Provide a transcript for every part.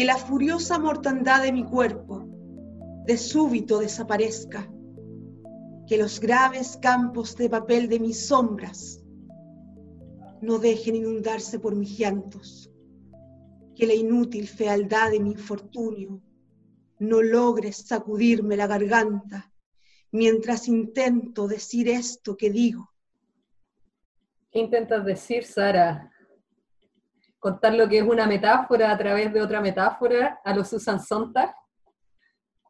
que la furiosa mortandad de mi cuerpo de súbito desaparezca, que los graves campos de papel de mis sombras no dejen inundarse por mis llantos, que la inútil fealdad de mi infortunio no logre sacudirme la garganta mientras intento decir esto que digo. ¿Qué intentas decir, Sara? ¿Contar lo que es una metáfora a través de otra metáfora a los Susan Sontag?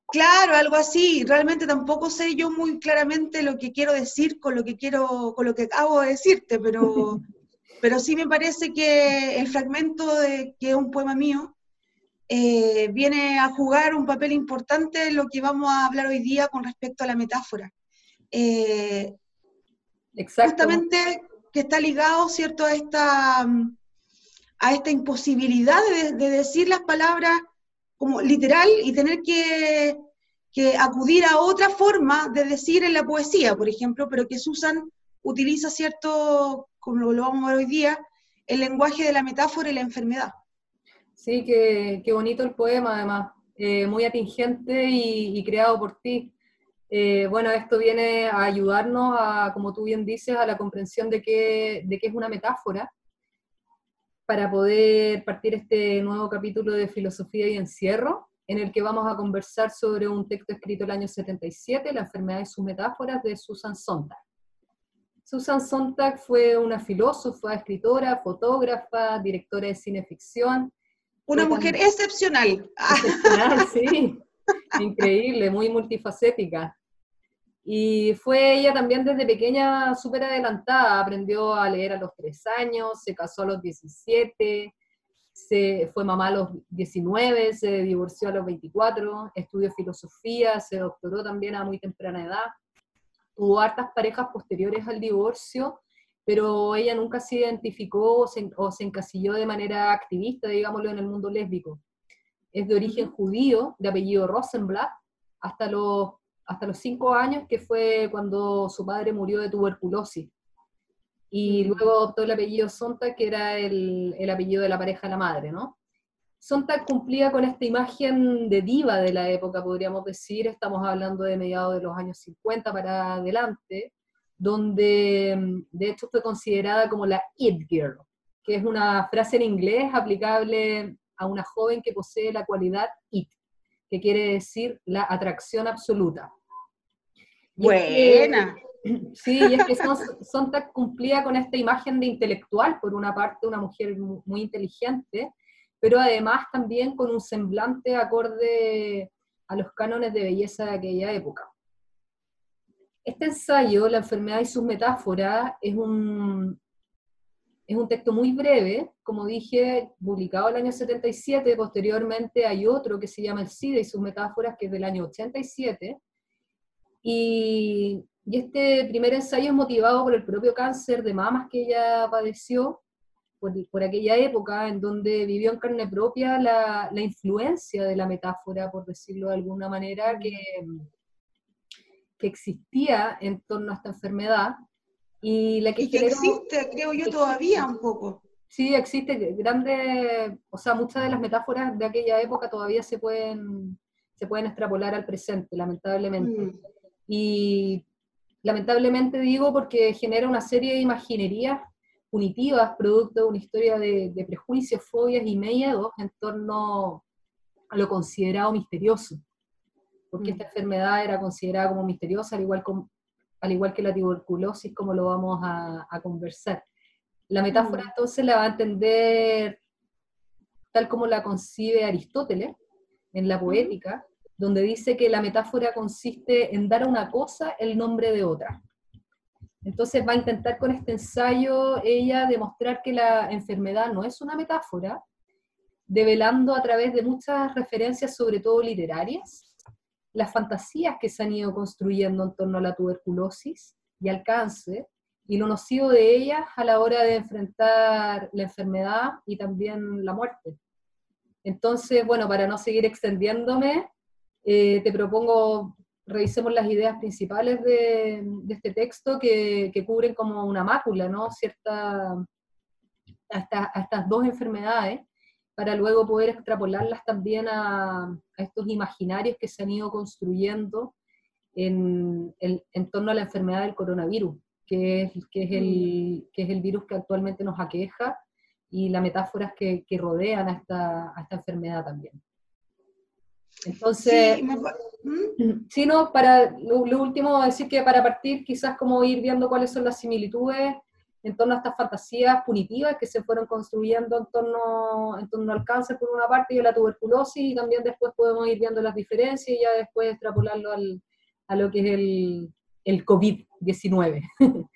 Claro, algo así. Realmente tampoco sé yo muy claramente lo que quiero decir con lo que quiero, con lo que acabo de decirte, pero, pero sí me parece que el fragmento de que es un poema mío eh, viene a jugar un papel importante en lo que vamos a hablar hoy día con respecto a la metáfora. Eh, Justamente que está ligado, ¿cierto?, a esta, a esta imposibilidad de, decir las palabras como literal y tener que, acudir a otra forma de decir en la poesía, por ejemplo, pero que Susan utiliza, ¿cierto?, como lo vamos a ver hoy día, el lenguaje de la metáfora y la enfermedad. Sí, qué, bonito el poema además, eh, muy atingente y, creado por ti. Eh, bueno, esto viene a ayudarnos a, como tú bien dices, a la comprensión de qué, de qué es una metáfora para poder partir este nuevo capítulo de Filosofía y Encierro, en el que vamos a conversar sobre un texto escrito el año 77, La enfermedad y sus metáforas, de Susan Sontag. Susan Sontag fue una filósofa, escritora, fotógrafa, directora de cine ficción, una mujer excepcional. Excepcional, sí. Increíble, muy multifacética. Y fue ella también desde pequeña súper adelantada, aprendió a leer a los tres años, se casó a los 17, se, fue mamá a los 19, se divorció a los 24, estudió filosofía, se doctoró también a muy temprana edad, tuvo hartas parejas posteriores al divorcio pero ella nunca se identificó o se, encasilló de manera activista, digámoslo, en el mundo lésbico. Es de origen judío, de apellido Rosenblatt, hasta los, hasta los cinco años, que fue cuando su padre murió de tuberculosis. Y luego adoptó el apellido Sontag, que era el, el apellido de la pareja de la madre, ¿no? Sontag cumplía con esta imagen de diva de la época, podríamos decir, estamos hablando de mediados de los años 50 para adelante, donde de hecho fue considerada como la It Girl, que es una frase en inglés aplicable a una joven que posee la cualidad It, que quiere decir la atracción absoluta. Buena. sí, y es que Sontag cumplía con esta imagen de intelectual, por una parte, una mujer muy inteligente, pero además también con un semblante acorde a los cánones de belleza de aquella época. Este ensayo, La enfermedad y sus metáforas, es un, es un texto muy breve, como dije, publicado el año 77, posteriormente hay otro que se llama El SIDA y sus metáforas, que es del año 87, y, y este primer ensayo es motivado por el propio cáncer de mamas que ella padeció, por, por, aquella época en donde vivió en carne propia la, la, influencia de la metáfora, por decirlo de alguna manera, que, que existía en torno a esta enfermedad y la que, que existe, creo yo, todavía un poco. Sí, existe grande, o sea, muchas de las metáforas de aquella época todavía se pueden, se pueden extrapolar al presente, lamentablemente. Mm. Y lamentablemente digo porque genera una serie de imaginerías punitivas, producto de una historia de, de prejuicios, fobias y miedos en torno a lo considerado misterioso porque mm. esta enfermedad era considerada como misteriosa, al igual, al igual que la tuberculosis, como lo vamos a, conversar. La metáfora mm. entonces la va a entender tal como la concibe Aristóteles en la poética, donde dice que la metáfora consiste en dar a una cosa el nombre de otra. Entonces va a intentar con este ensayo ella demostrar que la enfermedad no es una metáfora, develando a través de muchas referencias, sobre todo literarias, las fantasías que se han ido construyendo en torno a la tuberculosis y al cáncer, y lo nocivo de ellas a la hora de enfrentar la enfermedad y también la muerte. Entonces, bueno, para no seguir extendiéndome, eh, te propongo, revisemos las ideas principales de, este texto que, cubren como una mácula, ¿no? Cierta, a, estas dos enfermedades, para luego poder extrapolarlas también a, estos imaginarios que se han ido construyendo en, torno a la enfermedad del coronavirus, que es, que es, el, que es el virus que actualmente nos aqueja y las metáforas que, rodean a esta, a esta enfermedad también. Entonces, sí, ¿Mm? no, para lo, lo, último, decir que para partir quizás como ir viendo cuáles son las similitudes en torno a estas fantasías punitivas que se fueron construyendo en torno, en torno al cáncer por una parte y a la tuberculosis, y también después podemos ir viendo las diferencias y ya después extrapolarlo al, a lo que es el, el COVID-19.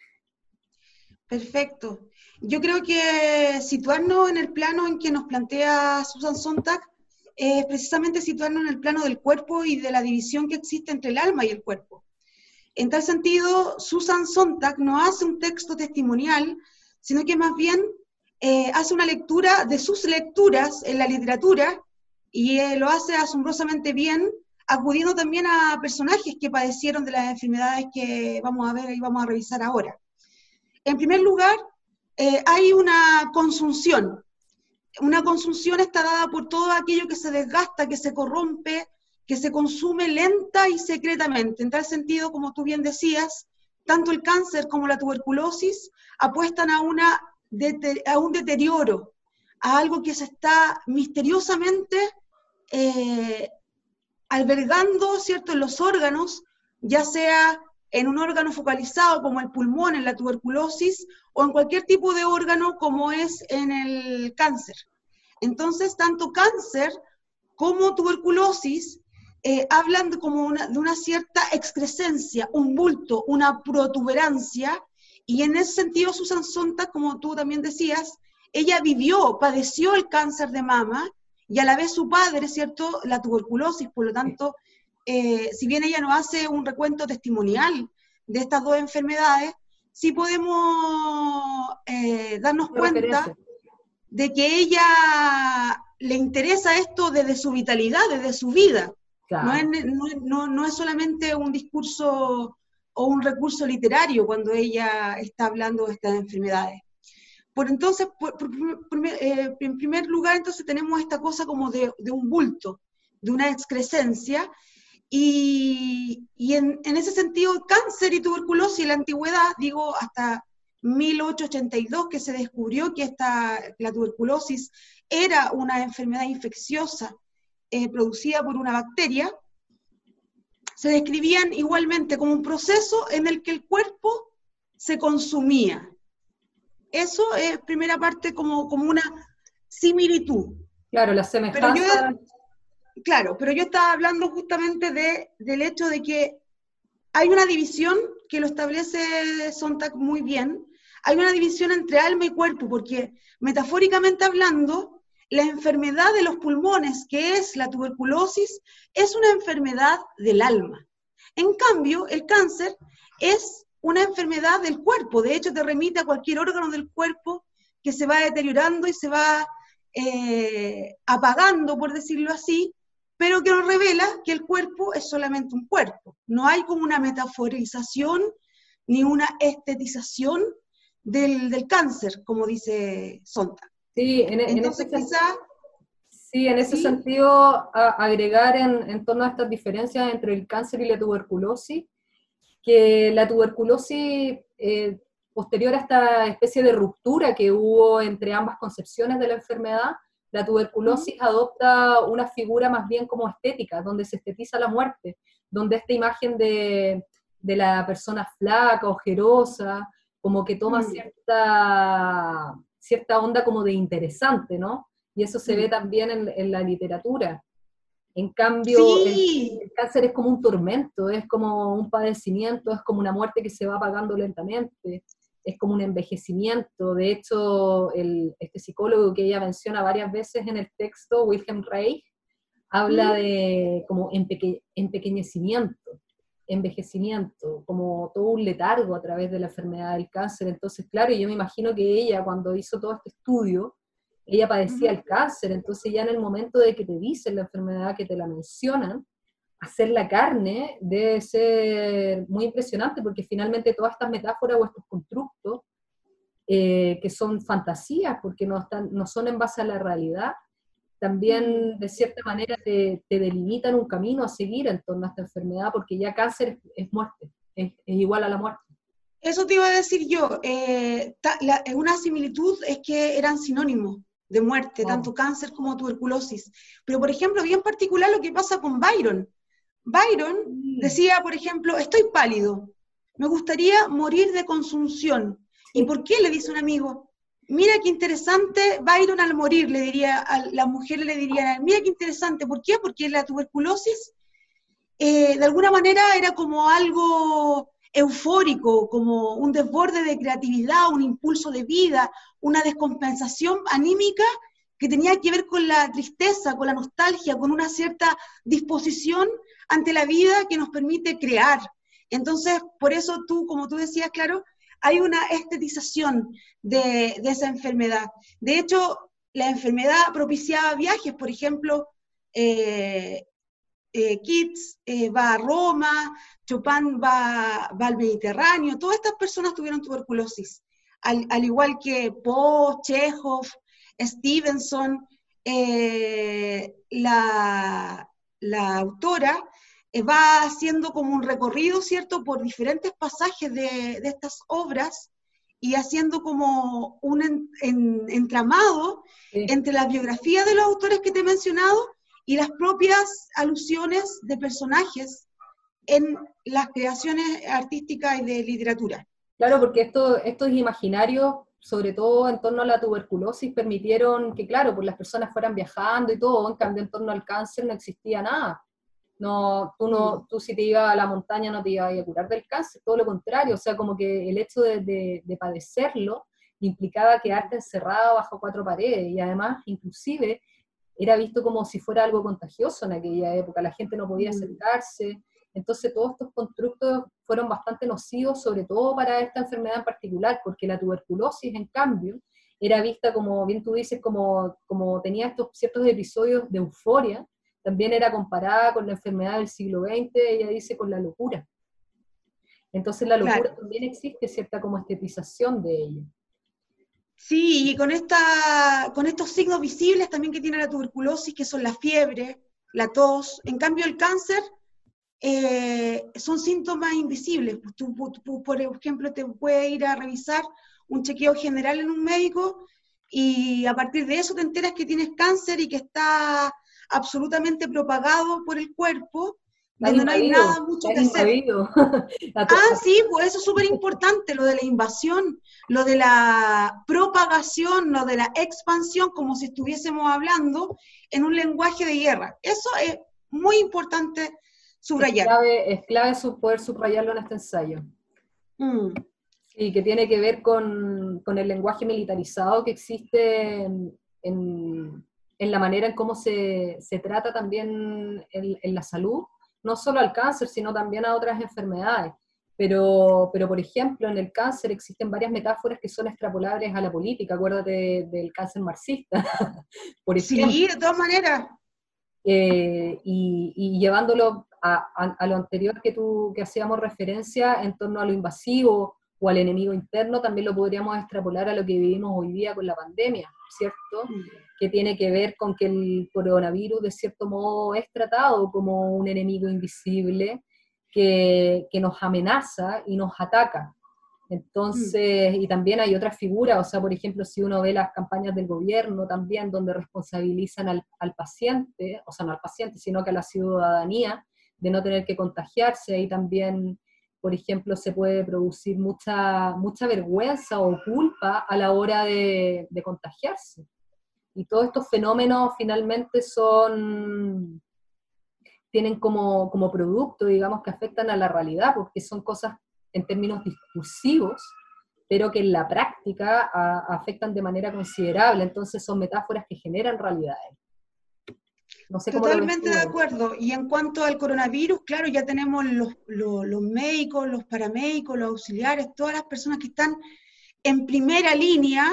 Perfecto. Yo creo que situarnos en el plano en que nos plantea Susan Sontag es precisamente situarnos en el plano del cuerpo y de la división que existe entre el alma y el cuerpo. En tal sentido, Susan Sontag no hace un texto testimonial, sino que más bien eh, hace una lectura de sus lecturas en la literatura y eh, lo hace asombrosamente bien, acudiendo también a personajes que padecieron de las enfermedades que vamos a ver y vamos a revisar ahora. En primer lugar, eh, hay una consunción. Una consunción está dada por todo aquello que se desgasta, que se corrompe, que se consume lenta y secretamente. En tal sentido, como tú bien decías, tanto el cáncer como la tuberculosis apuestan a, una, a un deterioro, a algo que se está misteriosamente eh, albergando ¿cierto? en los órganos, ya sea en un órgano focalizado como el pulmón en la tuberculosis o en cualquier tipo de órgano como es en el cáncer. Entonces, tanto cáncer como tuberculosis eh, hablan de, como de una cierta excrescencia, un bulto, una protuberancia, y en ese sentido Susan Sontag, como tú también decías, ella vivió, padeció el cáncer de mama, y a la vez su padre, ¿cierto?, la tuberculosis, por lo tanto, eh, si bien ella no hace un recuento testimonial de estas dos enfermedades, sí podemos eh, darnos cuenta de que ella le interesa esto desde su vitalidad, desde su vida. No, es, solamente un discurso o un recurso literario cuando ella está hablando de estas enfermedades. Por entonces, eh, en primer lugar, entonces tenemos esta cosa como de, un bulto, de una excrescencia, y, en, ese sentido, cáncer y tuberculosis en la antigüedad, digo, hasta 1882 que se descubrió que esta, la tuberculosis era una enfermedad infecciosa eh, producida por una bacteria, se describían igualmente como un proceso en el que el cuerpo se consumía. Eso es primera parte como, como una similitud. Claro, la semejanza. Claro, pero yo estaba hablando justamente de, del hecho de que hay una división que lo establece Sontag muy bien, hay una división entre alma y cuerpo, porque metafóricamente hablando, la enfermedad de los pulmones, que es la tuberculosis, es una enfermedad del alma. En cambio, el cáncer es una enfermedad del cuerpo. De hecho, te remite a cualquier órgano del cuerpo que se va deteriorando y se va eh, apagando, por decirlo así, pero que nos revela que el cuerpo es solamente un cuerpo. No hay como una metaforización ni una estetización del, del cáncer, como dice Sontag. Sí, en, ese, sí, en ese sentido, agregar en, torno a estas diferencias entre el cáncer y la tuberculosis, que la tuberculosis, eh, posterior a esta especie de ruptura que hubo entre ambas concepciones de la enfermedad, la tuberculosis adopta una figura más bien como estética, donde se estetiza la muerte, donde esta imagen de, de la persona flaca, ojerosa, como que toma mm. cierta cierta onda como de interesante, ¿no? Y eso se ve mm. también en, la literatura. En cambio, el, cáncer es como un tormento, es como un padecimiento, es como una muerte que se va apagando lentamente, es como un envejecimiento. De hecho, el, este psicólogo que ella menciona varias veces en el texto, Wilhelm Reich, habla de como empequeñecimiento envejecimiento, como todo un letargo a través de la enfermedad del cáncer. Entonces, claro, yo me imagino que ella cuando hizo todo este estudio, ella padecía el cáncer, entonces ya en el momento de que te dicen la enfermedad, que te la mencionan, hacer la carne debe ser muy impresionante porque finalmente todas estas metáforas o estos constructos, eh, que son fantasías porque no, están, no son en base a la realidad, también de cierta manera te, delimitan un camino a seguir en torno a esta enfermedad, porque ya cáncer es, muerte, es, igual a la muerte. Eso te iba a decir yo, eh, una similitud es que eran sinónimos de muerte, tanto cáncer como tuberculosis. Pero, por ejemplo, bien particular lo que pasa con Byron. Byron mm. decía, por ejemplo, estoy pálido, me gustaría morir de consunción. ¿Y por qué? Le dice un amigo. Mira qué interesante, Byron al morir, le diría a la mujer, le diría, mira qué interesante, ¿por qué? Porque la tuberculosis eh, de alguna manera era como algo eufórico, como un desborde de creatividad, un impulso de vida, una descompensación anímica que tenía que ver con la tristeza, con la nostalgia, con una cierta disposición ante la vida que nos permite crear. Entonces, por eso tú, como tú decías, claro, hay una estetización de, esa enfermedad. De hecho, la enfermedad propiciaba viajes, por ejemplo, eh, eh, eh, va a Roma, Chopin va, al Mediterráneo, todas estas personas tuvieron tuberculosis, al, igual que Poe, Chekhov, Stevenson, la, la, autora va haciendo como un recorrido, ¿cierto?, por diferentes pasajes de, estas obras y haciendo como un entramado entre la biografía de los autores que te he mencionado y las propias alusiones de personajes en las creaciones artísticas y de literatura. Claro, porque esto, estos imaginarios, sobre todo en torno a la tuberculosis, permitieron que, claro, pues las personas fueran viajando y todo, en cambio en torno al cáncer no existía nada. No, tú, no, tú si te ibas a la montaña no te ibas a curar del cáncer, todo lo contrario, o sea, como que el hecho de, de, padecerlo implicaba quedarte encerrado bajo cuatro paredes. Y además inclusive era visto como si fuera algo contagioso en aquella época, la gente no podía mm. acercarse, entonces todos estos constructos fueron bastante nocivos, sobre todo para esta enfermedad en particular, porque la tuberculosis, en cambio, era vista como, bien tú dices, como, como tenía estos ciertos episodios de euforia, también era comparada con la enfermedad del siglo XX, ella dice, con la locura. Entonces la locura también existe cierta como estetización de ella. Sí, y con, esta, con estos signos visibles también que tiene la tuberculosis, que son la fiebre, la tos. En cambio, el cáncer eh, son síntomas invisibles. Tú, por ejemplo, te puedes ir a revisar un chequeo general en un médico y a partir de eso te enteras que tienes cáncer y que está absolutamente propagado por el cuerpo, donde no hay nada mucho que hacer. ah, sí, pues eso es súper importante, lo de la invasión, lo de la propagación, lo de la expansión, como si estuviésemos hablando en un lenguaje de guerra. Eso es muy importante subrayar. Es clave, es poder subrayarlo en este ensayo. Mm. Sí, que tiene que ver con, el lenguaje militarizado que existe en en la manera en cómo se, se trata también en, la salud, no solo al cáncer, sino también a otras enfermedades. Pero, pero, por ejemplo, en el cáncer existen varias metáforas que son extrapolables a la política. Acuérdate del cáncer marxista, por ejemplo. Sí, de todas maneras. Eh, y, y, llevándolo a, a, lo anterior que, tú, que hacíamos referencia en torno a lo invasivo o al enemigo interno, también lo podríamos extrapolar a lo que vivimos hoy día con la pandemia, ¿cierto? Mm que tiene que ver con que el coronavirus de cierto modo es tratado como un enemigo invisible que, que nos amenaza y nos ataca. Entonces, y también hay otras figuras, o sea, por ejemplo, si uno ve las campañas del gobierno también, donde responsabilizan al, al, paciente, o sea, no al paciente, sino que a la ciudadanía, de no tener que contagiarse, ahí también, por ejemplo, se puede producir mucha, mucha vergüenza o culpa a la hora de, de contagiarse. Y todos estos fenómenos finalmente son, tienen como, como producto, digamos, que afectan a la realidad, porque son cosas en términos discursivos, pero que en la práctica afectan de manera considerable. Entonces son metáforas que generan realidades. No sé Totalmente de acuerdo. Y en cuanto al coronavirus, claro, ya tenemos los, los, los, médicos, los paramédicos, los auxiliares, todas las personas que están en primera línea,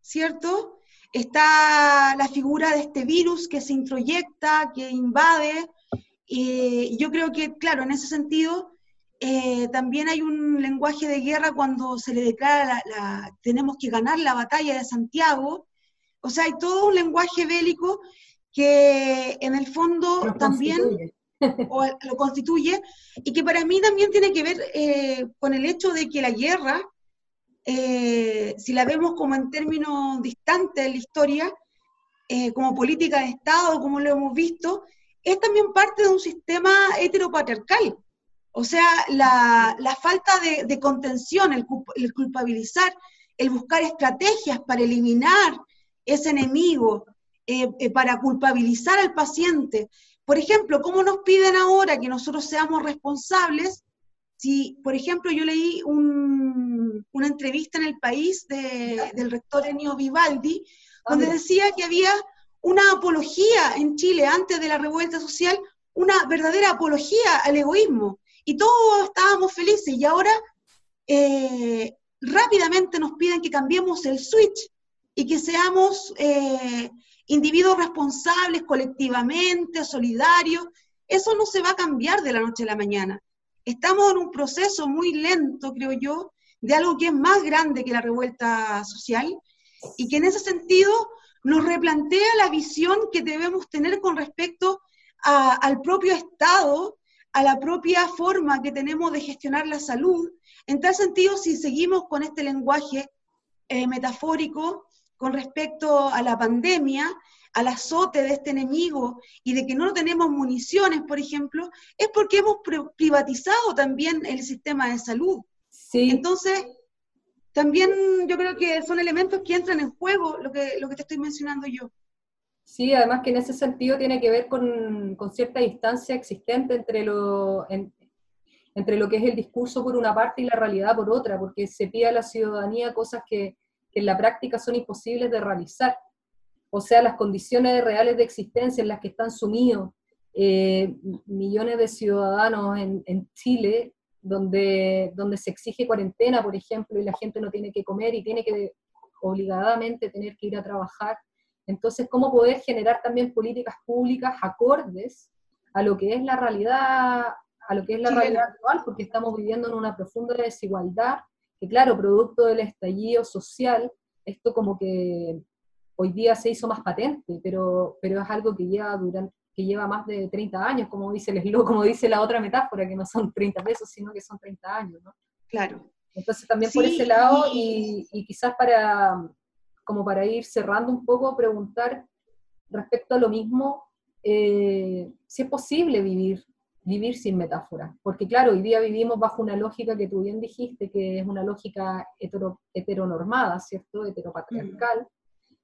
¿cierto? Está la figura de este virus que se introyecta, que invade. Y yo creo que, claro, en ese sentido, eh, también hay un lenguaje de guerra cuando se le declara la, tenemos que ganar la batalla de Santiago. O sea, hay todo un lenguaje bélico que en el fondo también lo constituye, y que para mí también tiene que ver eh, con el hecho de que la guerra, eh, si la vemos como en términos distantes en la historia, eh, como política de Estado, como lo hemos visto, es también parte de un sistema heteropatriarcal. O sea, la, falta de, contención, el, culpabilizar, el buscar estrategias para eliminar ese enemigo, para culpabilizar al paciente, por ejemplo, ¿cómo nos piden ahora que nosotros seamos responsables? Si, por ejemplo, yo leí una entrevista en el país del rector Enio Vivaldi, donde decía que había una apología en Chile antes de la revuelta social, una verdadera apología al egoísmo. Y todos estábamos felices y ahora eh, rápidamente nos piden que cambiemos el switch y que seamos eh, individuos responsables colectivamente, solidarios, eso no se va a cambiar de la noche a la mañana. Estamos en un proceso muy lento, creo yo, de algo que es más grande que la revuelta social y que en ese sentido nos replantea la visión que debemos tener con respecto al propio Estado, a la propia forma que tenemos de gestionar la salud. En tal sentido, si seguimos con este lenguaje eh, metafórico, con respecto a la pandemia, al azote de este enemigo y de que no tenemos municiones, por ejemplo, es porque hemos privatizado también el sistema de salud. Sí. Entonces, también yo creo que son elementos que entran en juego, lo que, lo que te estoy mencionando yo. Sí, además que en ese sentido tiene que ver con, con cierta distancia existente entre lo, entre lo que es el discurso por una parte y la realidad por otra, porque se pide a la ciudadanía cosas que que en la práctica son imposibles de realizar. O sea, las condiciones reales de existencia en las que están sumidos eh, millones de ciudadanos en, Chile, donde, donde se exige cuarentena, por ejemplo, y la gente no tiene que comer y tiene que obligadamente tener que ir a trabajar. Entonces, ¿cómo poder generar también políticas públicas acordes a lo que es la realidad, a lo que es la realidad actual? Porque estamos viviendo en una profunda desigualdad que claro, producto del estallido social, esto como que hoy día se hizo más patente, pero, pero es algo que lleva, durante, que lleva más de 30 años, como dice el como dice la otra metáfora, que no son 30 pesos, sino que son 30 años, ¿no? Claro. Entonces también por ese lado, y, y, quizás para, como para ir cerrando un poco, preguntar respecto a lo mismo, eh, si es posible vivir vivir sin metáfora. Porque claro, hoy día vivimos bajo una lógica que tú bien dijiste, que es una lógica heteronormada, ¿cierto? Heteropatriarcal,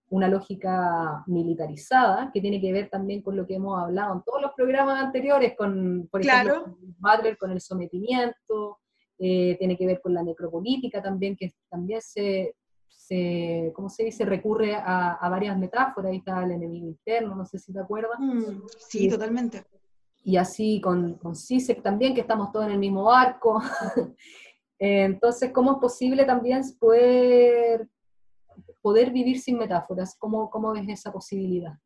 una lógica militarizada, que tiene que ver también con lo que hemos hablado en todos los programas anteriores, con, por ejemplo, Butler, con el sometimiento, eh, tiene que ver con la necropolítica también, que también se, se ¿cómo se dice? Recurre a, varias metáforas, ahí está el enemigo interno, no sé si te acuerdas. Mm, sí, totalmente y así con, con CISEC también, que estamos todos en el mismo barco. Entonces, ¿cómo es posible también poder, poder vivir sin metáforas? ¿Cómo, ¿Cómo ves esa posibilidad?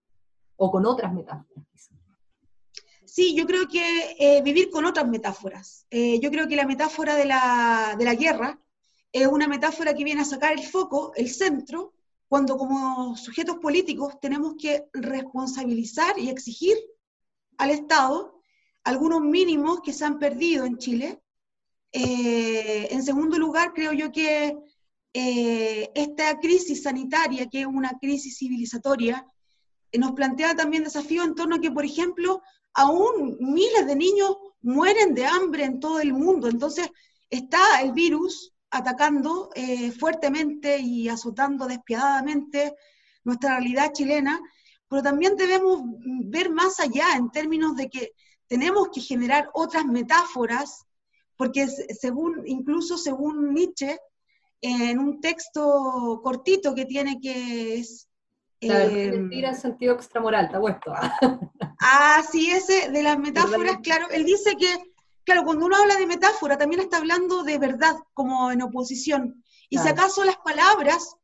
O con otras metáforas. Sí, yo creo que eh, vivir con otras metáforas. Eh, yo creo que la metáfora de la, de la guerra es una metáfora que viene a sacar el foco, el centro, cuando como sujetos políticos tenemos que responsabilizar y exigir al Estado, algunos mínimos que se han perdido en Chile. Eh, en segundo lugar, creo yo que eh, esta crisis sanitaria, que es una crisis civilizatoria, eh, nos plantea también desafíos en torno a que, por ejemplo, aún miles de niños mueren de hambre en todo el mundo. Entonces, está el virus atacando fuertemente y azotando despiadadamente nuestra realidad chilena, pero también debemos ver más allá en términos de que tenemos que generar otras metáforas, porque según, incluso según Nietzsche, en un texto cortito que tiene que es... Claro, eh, mentira en sentido extramoral, está puesto. ah, sí, ese de las metáforas, claro, él dice que, claro, cuando uno habla de metáfora, también está hablando de verdad, como en oposición. Y si acaso las palabras,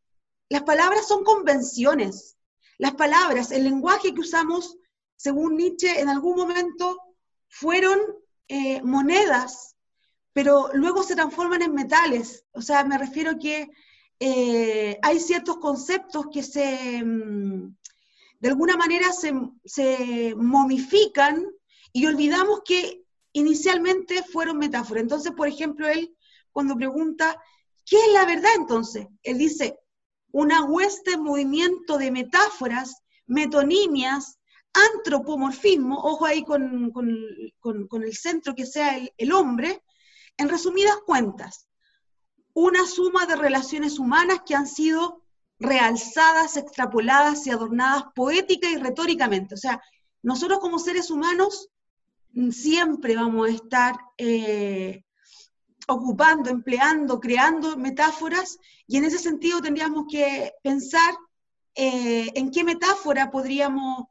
las palabras son convenciones, las palabras, el lenguaje que usamos, según Nietzsche, en algún momento fueron eh, monedas, pero luego se transforman en metales. O sea, me refiero que eh, hay ciertos conceptos que se, mm, de alguna manera se, se momifican y olvidamos que inicialmente fueron metáforas. Entonces, por ejemplo, él cuando pregunta, ¿qué es la verdad entonces? Él dice, una hueste movimiento de metáforas, metonimias, antropomorfismo, ojo ahí con, el centro que sea el, hombre, en resumidas cuentas, una suma de relaciones humanas que han sido realzadas, extrapoladas y adornadas poética y retóricamente. O sea, nosotros como seres humanos siempre vamos a estar eh, ocupando, empleando, creando metáforas y en ese sentido tendríamos que pensar eh, en qué metáfora podríamos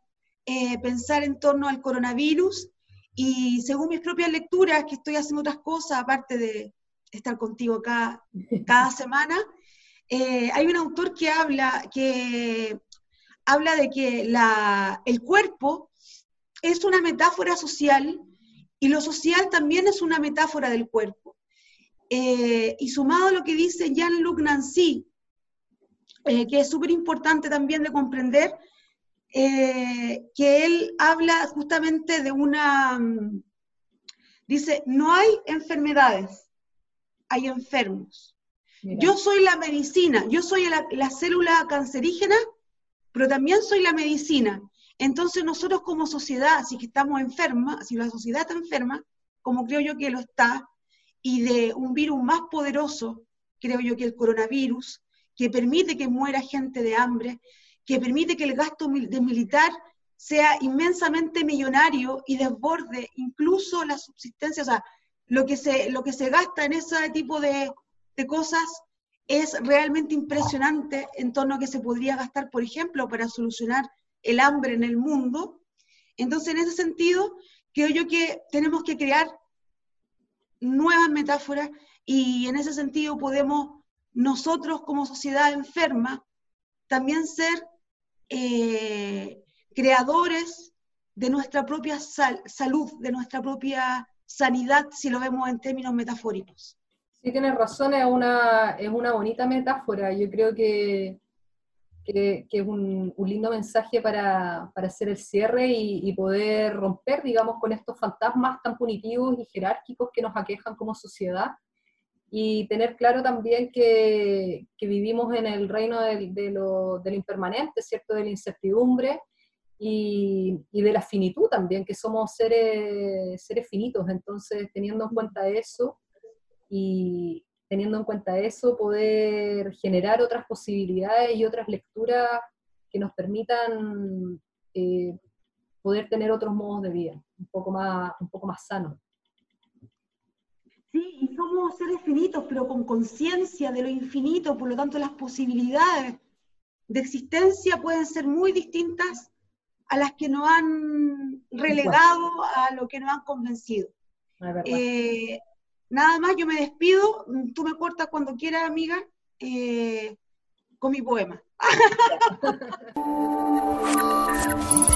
eh, pensar en torno al coronavirus y según mis propias lecturas, que estoy haciendo otras cosas, aparte de estar contigo cada, cada semana, eh, hay un autor que habla, que habla de que la, el cuerpo es una metáfora social y lo social también es una metáfora del cuerpo. Eh, y sumado a lo que dice Jean-Luc Nancy, que es súper importante también de comprender, eh, que él habla justamente de una, mm, dice, no hay enfermedades, hay enfermos. Yo soy la medicina, yo soy la, célula cancerígena, pero también soy la medicina. Entonces nosotros como sociedad, si que estamos enfermas, si la sociedad está enferma, como creo yo que lo está, y de un virus más poderoso, creo yo que el coronavirus, que permite que muera gente de hambre, que permite que el gasto de militar sea inmensamente millonario y desborde incluso la subsistencia, o sea, lo que se, lo que se gasta en ese tipo de, cosas es realmente impresionante en torno a que se podría gastar, por ejemplo, para solucionar el hambre en el mundo. Entonces, en ese sentido, creo yo que tenemos que crear nuevas metáforas y en ese sentido podemos nosotros como sociedad enferma también ser eh, creadores de nuestra propia salud, de nuestra propia sanidad, si lo vemos en términos metafóricos. Sí, tienes razón, es una, es una bonita metáfora. Yo creo que, que, es un, lindo mensaje para, para hacer el cierre y, y, poder romper, digamos, con estos fantasmas tan punitivos y jerárquicos que nos aquejan como sociedad y tener claro también que, vivimos en el reino del, de lo, impermanente, ¿cierto? De la incertidumbre y, y, de la finitud también, que somos seres, seres finitos. Entonces, teniendo en cuenta eso y teniendo en cuenta eso, poder generar otras posibilidades y otras lecturas que nos permitan eh, poder tener otros modos de vida, un poco más, un poco más sanos. Sí, y somos seres finitos, pero con conciencia de lo infinito, por lo tanto las posibilidades de existencia pueden ser muy distintas a las que nos han relegado, a lo que nos han convencido. Eh, nada más, yo me despido, tú me cortas cuando quieras, amiga, eh, con mi poema.